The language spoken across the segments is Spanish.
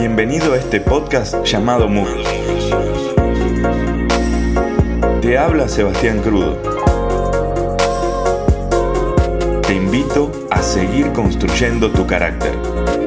Bienvenido a este podcast llamado Muros. Te habla Sebastián Crudo. Te invito a seguir construyendo tu carácter.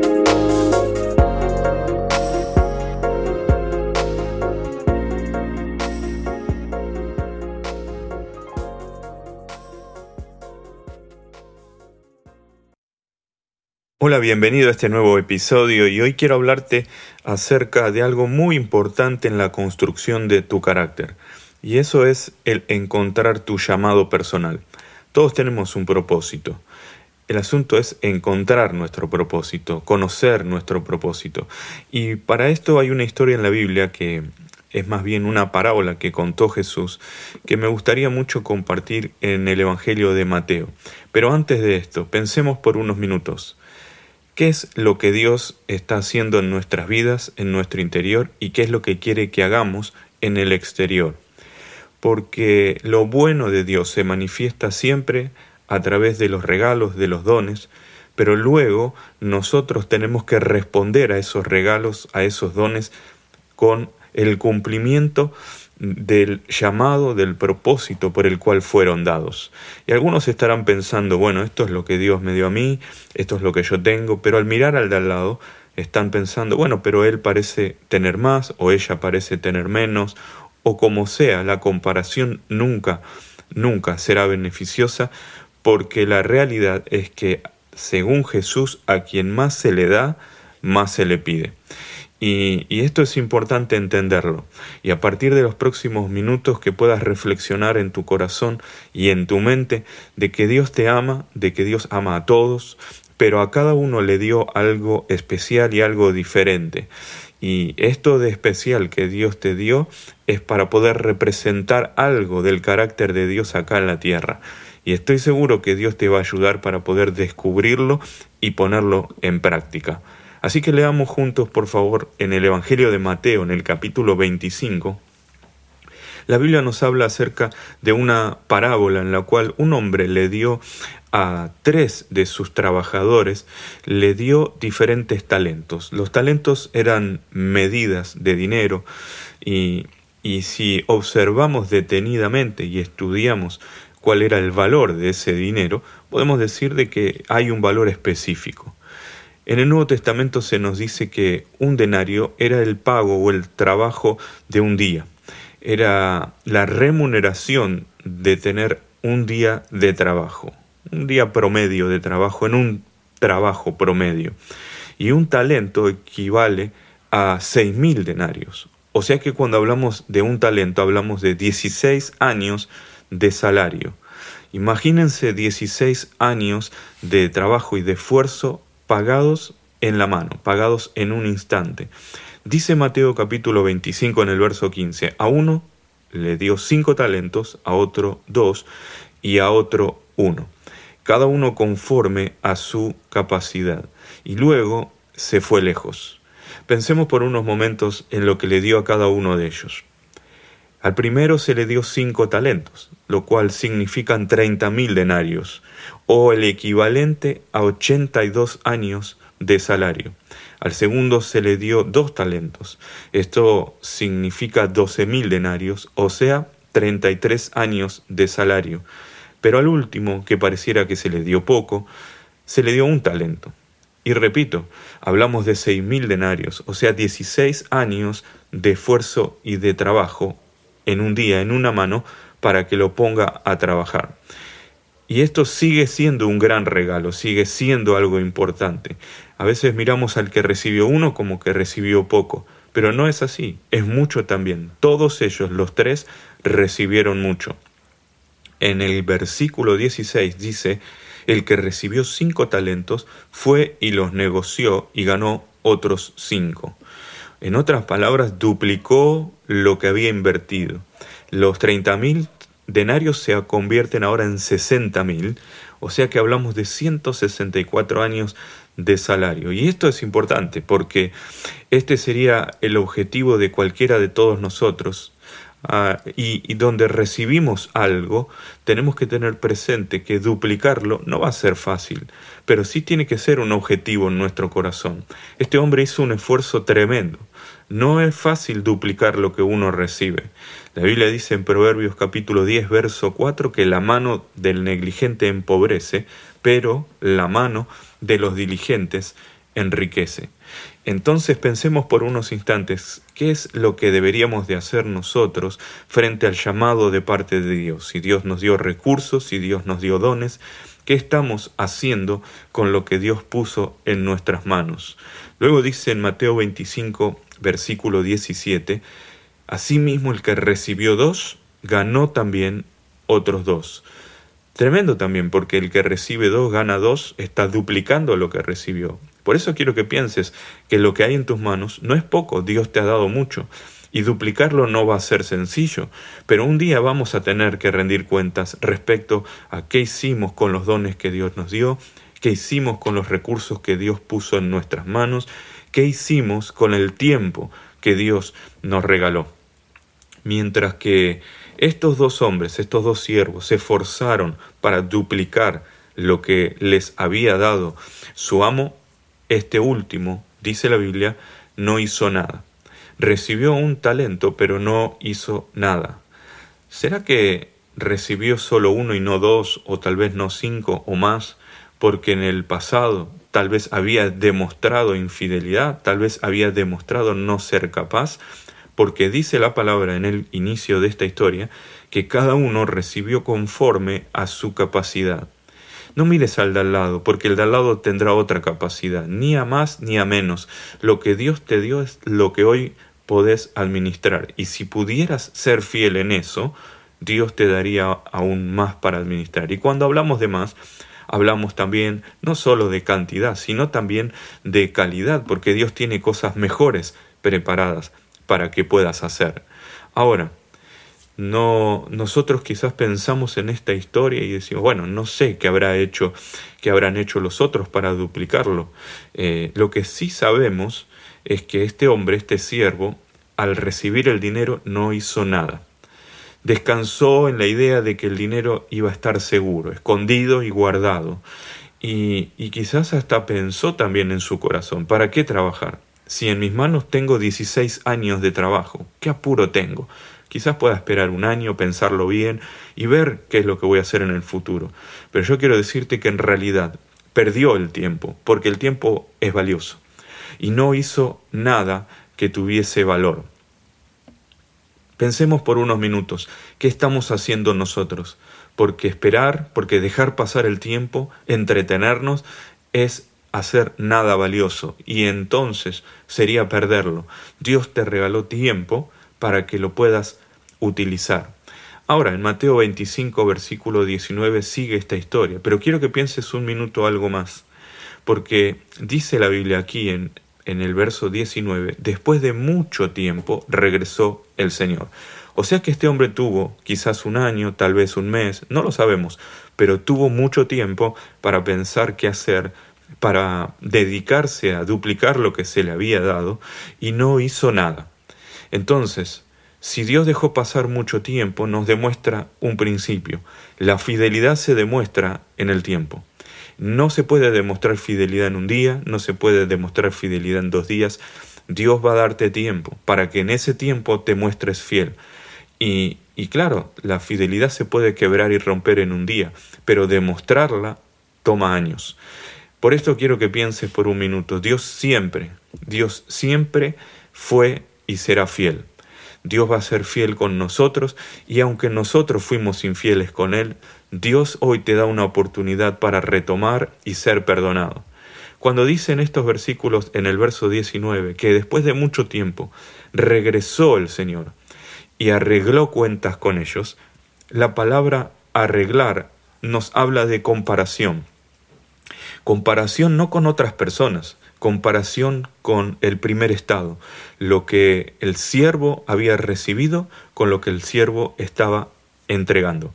Hola, bienvenido a este nuevo episodio y hoy quiero hablarte acerca de algo muy importante en la construcción de tu carácter y eso es el encontrar tu llamado personal. Todos tenemos un propósito. El asunto es encontrar nuestro propósito, conocer nuestro propósito. Y para esto hay una historia en la Biblia que es más bien una parábola que contó Jesús, que me gustaría mucho compartir en el Evangelio de Mateo. Pero antes de esto, pensemos por unos minutos. ¿Qué es lo que Dios está haciendo en nuestras vidas, en nuestro interior, y qué es lo que quiere que hagamos en el exterior? Porque lo bueno de Dios se manifiesta siempre a través de los regalos, de los dones, pero luego nosotros tenemos que responder a esos regalos, a esos dones, con el cumplimiento del llamado, del propósito por el cual fueron dados. Y algunos estarán pensando, bueno, esto es lo que Dios me dio a mí, esto es lo que yo tengo, pero al mirar al de al lado están pensando, bueno, pero él parece tener más o ella parece tener menos, o como sea, la comparación nunca, nunca será beneficiosa, porque la realidad es que según Jesús, a quien más se le da, más se le pide. Y, esto es importante entenderlo. Y a partir de los próximos minutos que puedas reflexionar en tu corazón y en tu mente de que Dios te ama, de que Dios ama a todos, pero a cada uno le dio algo especial y algo diferente. Y esto de especial que Dios te dio es para poder representar algo del carácter de Dios acá en la tierra. Y estoy seguro que Dios te va a ayudar para poder descubrirlo y ponerlo en práctica. Así que leamos juntos, por favor, en el Evangelio de Mateo, en el capítulo 25. La Biblia nos habla acerca de una parábola en la cual un hombre le dio a tres de sus trabajadores, le dio diferentes talentos. Los talentos eran medidas de dinero y, y si observamos detenidamente y estudiamos cuál era el valor de ese dinero, podemos decir de que hay un valor específico. En el Nuevo Testamento se nos dice que un denario era el pago o el trabajo de un día. Era la remuneración de tener un día de trabajo, un día promedio de trabajo en un trabajo promedio. Y un talento equivale a seis mil denarios. O sea que cuando hablamos de un talento hablamos de 16 años de salario. Imagínense 16 años de trabajo y de esfuerzo pagados en la mano, pagados en un instante. Dice Mateo capítulo 25 en el verso 15, a uno le dio cinco talentos, a otro dos y a otro uno, cada uno conforme a su capacidad. Y luego se fue lejos. Pensemos por unos momentos en lo que le dio a cada uno de ellos. Al primero se le dio cinco talentos, lo cual significan treinta mil denarios, o el equivalente a ochenta y dos años de salario. Al segundo se le dio dos talentos, esto significa doce mil denarios, o sea, treinta y tres años de salario. Pero al último, que pareciera que se le dio poco, se le dio un talento. Y repito, hablamos de seis mil denarios, o sea, dieciséis años de esfuerzo y de trabajo en un día, en una mano, para que lo ponga a trabajar. Y esto sigue siendo un gran regalo, sigue siendo algo importante. A veces miramos al que recibió uno como que recibió poco, pero no es así, es mucho también. Todos ellos, los tres, recibieron mucho. En el versículo 16 dice, el que recibió cinco talentos fue y los negoció y ganó otros cinco. En otras palabras, duplicó lo que había invertido. Los 30 mil denarios se convierten ahora en 60 mil, o sea que hablamos de 164 años de salario. Y esto es importante porque este sería el objetivo de cualquiera de todos nosotros ah, y, donde recibimos algo, tenemos que tener presente que duplicarlo no va a ser fácil, pero sí tiene que ser un objetivo en nuestro corazón. Este hombre hizo un esfuerzo tremendo. No es fácil duplicar lo que uno recibe. La Biblia dice en Proverbios capítulo 10, verso 4, que la mano del negligente empobrece, pero la mano de los diligentes enriquece. Entonces pensemos por unos instantes qué es lo que deberíamos de hacer nosotros frente al llamado de parte de Dios. Si Dios nos dio recursos, si Dios nos dio dones, ¿qué estamos haciendo con lo que Dios puso en nuestras manos? Luego dice en Mateo 25, versículo 17, Asimismo el que recibió dos, ganó también otros dos. Tremendo también, porque el que recibe dos gana dos, está duplicando lo que recibió. Por eso quiero que pienses que lo que hay en tus manos no es poco, Dios te ha dado mucho. Y duplicarlo no va a ser sencillo, pero un día vamos a tener que rendir cuentas respecto a qué hicimos con los dones que Dios nos dio, qué hicimos con los recursos que Dios puso en nuestras manos, qué hicimos con el tiempo que Dios nos regaló. Mientras que estos dos hombres, estos dos siervos, se esforzaron para duplicar lo que les había dado su amo, este último, dice la Biblia, no hizo nada. Recibió un talento, pero no hizo nada. ¿Será que recibió solo uno y no dos, o tal vez no cinco o más, porque en el pasado tal vez había demostrado infidelidad, tal vez había demostrado no ser capaz? Porque dice la palabra en el inicio de esta historia que cada uno recibió conforme a su capacidad. No mires al de al lado, porque el de al lado tendrá otra capacidad, ni a más ni a menos. Lo que Dios te dio es lo que hoy podés administrar. Y si pudieras ser fiel en eso, Dios te daría aún más para administrar. Y cuando hablamos de más, hablamos también no solo de cantidad, sino también de calidad, porque Dios tiene cosas mejores preparadas para que puedas hacer. Ahora, no, nosotros quizás pensamos en esta historia y decimos, bueno, no sé qué habrá hecho, qué habrán hecho los otros para duplicarlo. Eh, lo que sí sabemos es que este hombre, este siervo, al recibir el dinero no hizo nada. Descansó en la idea de que el dinero iba a estar seguro, escondido y guardado. Y, y quizás hasta pensó también en su corazón, ¿para qué trabajar? Si en mis manos tengo 16 años de trabajo, ¿qué apuro tengo? Quizás pueda esperar un año, pensarlo bien y ver qué es lo que voy a hacer en el futuro. Pero yo quiero decirte que en realidad perdió el tiempo, porque el tiempo es valioso. Y no hizo nada que tuviese valor. Pensemos por unos minutos, ¿qué estamos haciendo nosotros? Porque esperar, porque dejar pasar el tiempo, entretenernos, es hacer nada valioso y entonces sería perderlo. Dios te regaló tiempo para que lo puedas utilizar. Ahora, en Mateo 25, versículo 19 sigue esta historia, pero quiero que pienses un minuto algo más, porque dice la Biblia aquí en, en el verso 19, después de mucho tiempo regresó el Señor. O sea que este hombre tuvo quizás un año, tal vez un mes, no lo sabemos, pero tuvo mucho tiempo para pensar qué hacer, para dedicarse a duplicar lo que se le había dado, y no hizo nada. Entonces, si Dios dejó pasar mucho tiempo, nos demuestra un principio. La fidelidad se demuestra en el tiempo. No se puede demostrar fidelidad en un día, no se puede demostrar fidelidad en dos días. Dios va a darte tiempo para que en ese tiempo te muestres fiel. Y, claro, la fidelidad se puede quebrar y romper en un día, pero demostrarla toma años. Por esto quiero que pienses por un minuto. Dios siempre, Dios siempre fue y será fiel. Dios va a ser fiel con nosotros y aunque nosotros fuimos infieles con Él, Dios hoy te da una oportunidad para retomar y ser perdonado. Cuando dice en estos versículos, en el verso 19, que después de mucho tiempo regresó el Señor y arregló cuentas con ellos, la palabra arreglar nos habla de comparación. Comparación no con otras personas, comparación con el primer estado, lo que el siervo había recibido con lo que el siervo estaba entregando.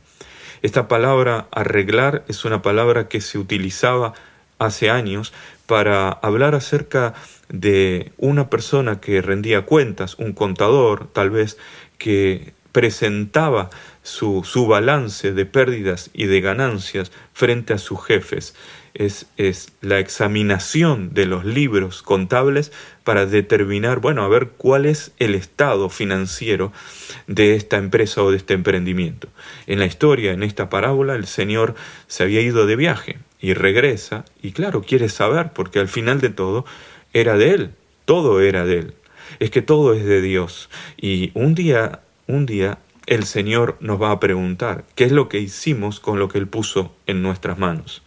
Esta palabra arreglar es una palabra que se utilizaba hace años para hablar acerca de una persona que rendía cuentas, un contador tal vez, que presentaba su, su, balance de pérdidas y de ganancias frente a sus jefes. Es, es, la examinación de los libros contables para determinar, bueno, a ver cuál es el estado financiero de esta empresa o de este emprendimiento. En la historia, en esta parábola, el Señor se había ido de viaje y regresa y claro, quiere saber, porque al final de todo era de Él, todo era de Él. Es que todo es de Dios. Y un día un día el Señor nos va a preguntar qué es lo que hicimos con lo que Él puso en nuestras manos.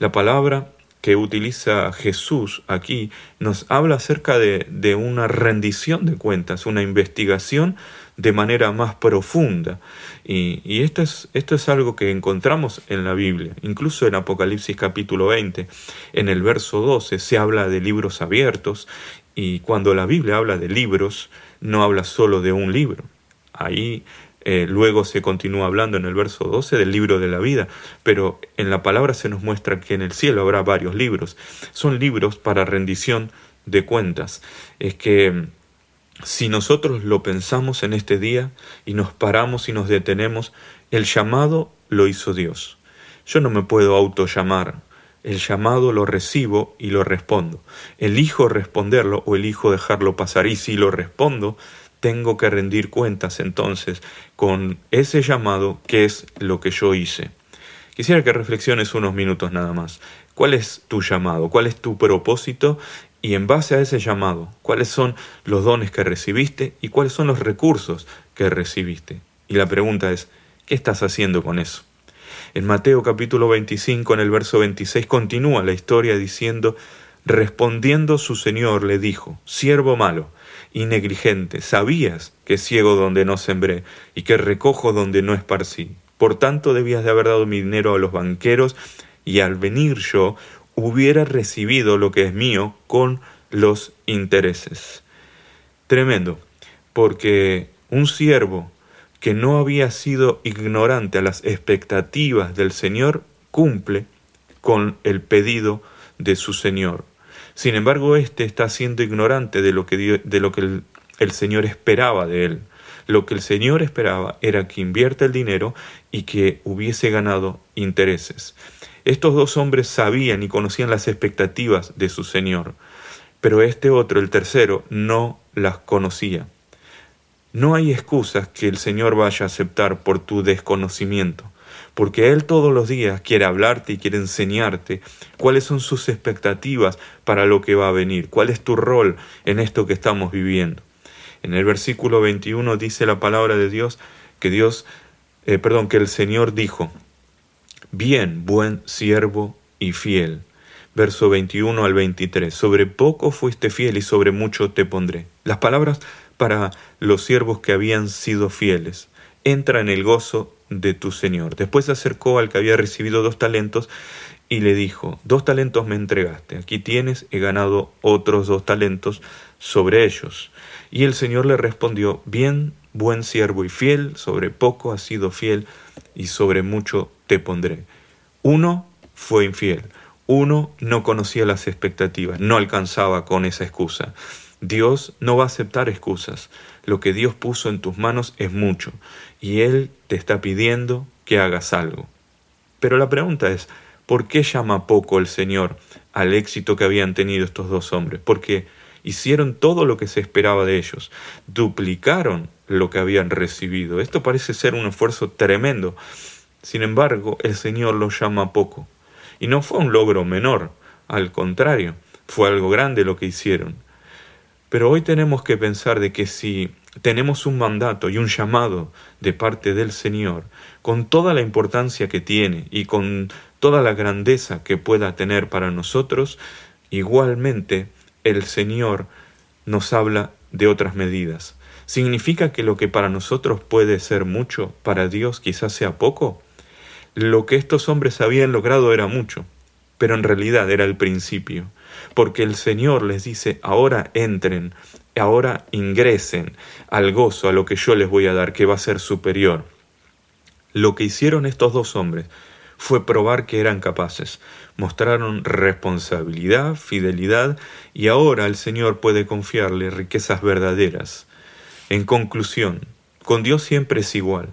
La palabra que utiliza Jesús aquí nos habla acerca de, de, una rendición de cuentas, una investigación de manera más profunda. Y, y, esto, es, esto es algo que encontramos en la Biblia, incluso en Apocalipsis capítulo 20, en el verso 12 se habla de libros abiertos y cuando la Biblia habla de libros, no habla solo de un libro, Ahí eh, luego se continúa hablando en el verso 12 del libro de la vida, pero en la palabra se nos muestra que en el cielo habrá varios libros. Son libros para rendición de cuentas. Es que mm, si nosotros lo pensamos en este día y nos paramos y nos detenemos, el llamado lo hizo Dios. Yo no me puedo auto llamar. El llamado lo recibo y lo respondo. Elijo responderlo o elijo dejarlo pasar. Y si lo respondo, tengo que rendir cuentas entonces con ese llamado que es lo que yo hice. Quisiera que reflexiones unos minutos nada más. ¿Cuál es tu llamado? ¿Cuál es tu propósito? Y en base a ese llamado, ¿cuáles son los dones que recibiste y cuáles son los recursos que recibiste? Y la pregunta es, ¿qué estás haciendo con eso? En Mateo capítulo 25, en el verso 26, continúa la historia diciendo, respondiendo su Señor le dijo, siervo malo, y negligente, sabías que ciego donde no sembré y que recojo donde no esparcí. Por tanto debías de haber dado mi dinero a los banqueros y al venir yo hubiera recibido lo que es mío con los intereses. Tremendo, porque un siervo que no había sido ignorante a las expectativas del Señor cumple con el pedido de su Señor. Sin embargo, éste está siendo ignorante de lo que, el Señor esperaba de él. Lo que el Señor esperaba era que invierta el dinero y que hubiese ganado intereses. Estos dos hombres sabían y conocían las expectativas de su Señor, pero este otro, el tercero, no las conocía. No hay excusas que el Señor vaya a aceptar por tu desconocimiento porque Él todos los días quiere hablarte y quiere enseñarte cuáles son sus expectativas para lo que va a venir, cuál es tu rol en esto que estamos viviendo. En el versículo 21 dice la palabra de Dios que Dios, eh, perdón, que el Señor dijo, bien, buen siervo y fiel. Verso 21 al 23, sobre poco fuiste fiel y sobre mucho te pondré. Las palabras para los siervos que habían sido fieles. Entra en el gozo de tu Señor. Después se acercó al que había recibido dos talentos y le dijo, dos talentos me entregaste, aquí tienes, he ganado otros dos talentos sobre ellos. Y el Señor le respondió, bien, buen siervo y fiel, sobre poco has sido fiel y sobre mucho te pondré. Uno fue infiel, uno no conocía las expectativas, no alcanzaba con esa excusa. Dios no va a aceptar excusas. Lo que Dios puso en tus manos es mucho y Él te está pidiendo que hagas algo. Pero la pregunta es, ¿por qué llama poco el Señor al éxito que habían tenido estos dos hombres? Porque hicieron todo lo que se esperaba de ellos, duplicaron lo que habían recibido. Esto parece ser un esfuerzo tremendo. Sin embargo, el Señor lo llama poco. Y no fue un logro menor, al contrario, fue algo grande lo que hicieron. Pero hoy tenemos que pensar de que si tenemos un mandato y un llamado de parte del Señor, con toda la importancia que tiene y con toda la grandeza que pueda tener para nosotros, igualmente el Señor nos habla de otras medidas. ¿Significa que lo que para nosotros puede ser mucho, para Dios quizás sea poco? Lo que estos hombres habían logrado era mucho, pero en realidad era el principio porque el Señor les dice, ahora entren, ahora ingresen al gozo, a lo que yo les voy a dar, que va a ser superior. Lo que hicieron estos dos hombres fue probar que eran capaces, mostraron responsabilidad, fidelidad, y ahora el Señor puede confiarle riquezas verdaderas. En conclusión, Con Dios siempre es igual.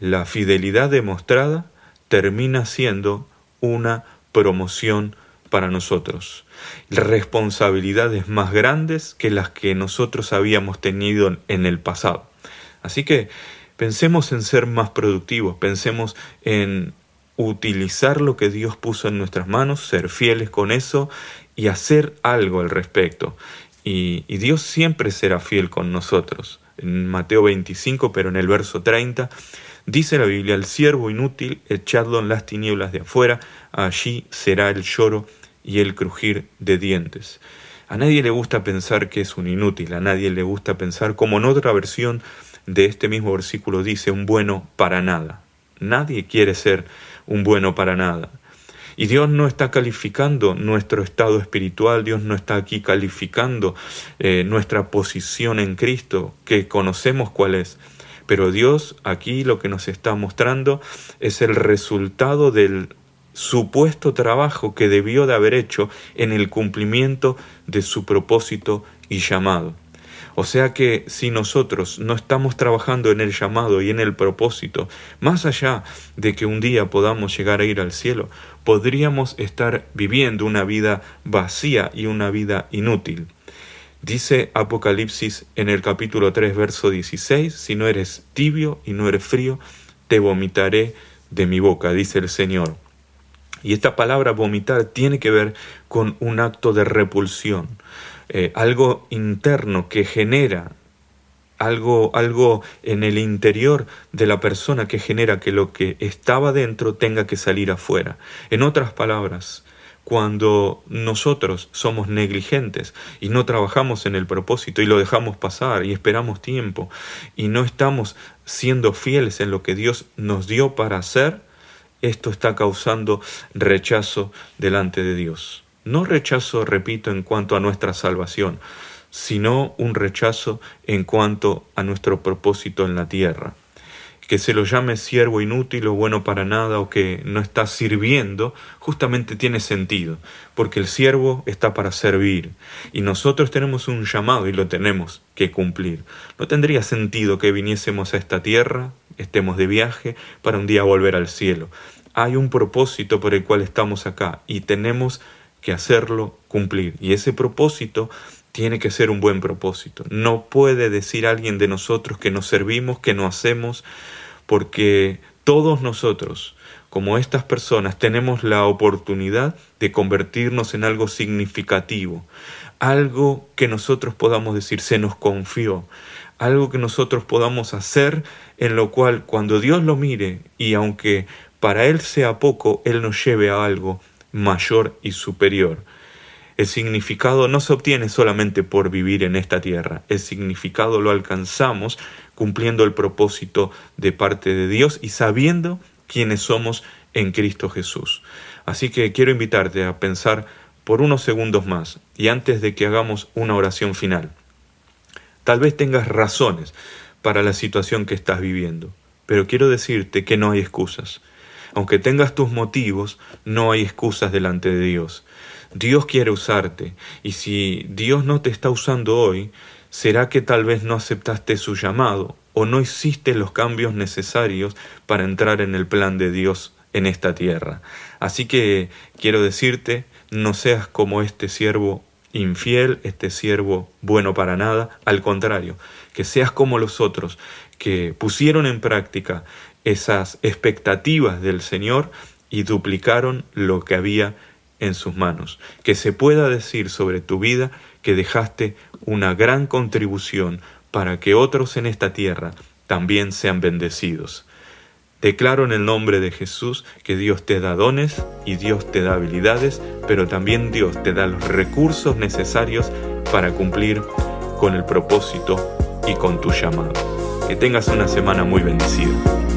La fidelidad demostrada termina siendo una promoción para nosotros. Responsabilidades más grandes que las que nosotros habíamos tenido en el pasado. Así que pensemos en ser más productivos, pensemos en utilizar lo que Dios puso en nuestras manos, ser fieles con eso y hacer algo al respecto. Y, Dios siempre será fiel con nosotros. En Mateo 25, pero en el verso 30, dice la Biblia, el siervo inútil, echadlo en las tinieblas de afuera, allí será el lloro y el crujir de dientes. A nadie le gusta pensar que es un inútil, a nadie le gusta pensar, como en otra versión de este mismo versículo dice, un bueno para nada. Nadie quiere ser un bueno para nada. Y Dios no está calificando nuestro estado espiritual, Dios no está aquí calificando eh, nuestra posición en Cristo, que conocemos cuál es. Pero Dios aquí lo que nos está mostrando es el resultado del supuesto trabajo que debió de haber hecho en el cumplimiento de su propósito y llamado. O sea que si nosotros no estamos trabajando en el llamado y en el propósito, más allá de que un día podamos llegar a ir al cielo, podríamos estar viviendo una vida vacía y una vida inútil. Dice Apocalipsis en el capítulo 3, verso 16, si no eres tibio y no eres frío, te vomitaré de mi boca, dice el Señor. Y esta palabra vomitar tiene que ver con un acto de repulsión. Eh, algo interno que genera algo, algo en el interior de la persona que genera que lo que estaba dentro tenga que salir afuera. En otras palabras, cuando nosotros somos negligentes y no trabajamos en el propósito y lo dejamos pasar y esperamos tiempo y no estamos siendo fieles en lo que Dios nos dio para hacer, esto está causando rechazo delante de Dios. No rechazo, repito, en cuanto a nuestra salvación, sino un rechazo en cuanto a nuestro propósito en la tierra. Que se lo llame siervo inútil o bueno para nada o que no está sirviendo, justamente tiene sentido, porque el siervo está para servir y nosotros tenemos un llamado y lo tenemos que cumplir. No tendría sentido que viniésemos a esta tierra, estemos de viaje, para un día volver al cielo. Hay un propósito por el cual estamos acá y tenemos que hacerlo cumplir. Y ese propósito tiene que ser un buen propósito. No puede decir alguien de nosotros que nos servimos, que no hacemos, porque todos nosotros, como estas personas, tenemos la oportunidad de convertirnos en algo significativo, algo que nosotros podamos decir se nos confió, algo que nosotros podamos hacer en lo cual cuando Dios lo mire y aunque para Él sea poco, Él nos lleve a algo mayor y superior. El significado no se obtiene solamente por vivir en esta tierra, el significado lo alcanzamos cumpliendo el propósito de parte de Dios y sabiendo quiénes somos en Cristo Jesús. Así que quiero invitarte a pensar por unos segundos más y antes de que hagamos una oración final. Tal vez tengas razones para la situación que estás viviendo, pero quiero decirte que no hay excusas. Aunque tengas tus motivos, no hay excusas delante de Dios. Dios quiere usarte, y si Dios no te está usando hoy, será que tal vez no aceptaste su llamado o no hiciste los cambios necesarios para entrar en el plan de Dios en esta tierra. Así que quiero decirte, no seas como este siervo infiel, este siervo bueno para nada, al contrario, que seas como los otros, que pusieron en práctica esas expectativas del Señor y duplicaron lo que había en sus manos. Que se pueda decir sobre tu vida que dejaste una gran contribución para que otros en esta tierra también sean bendecidos. Declaro en el nombre de Jesús que Dios te da dones y Dios te da habilidades, pero también Dios te da los recursos necesarios para cumplir con el propósito y con tu llamado. Que tengas una semana muy bendecida.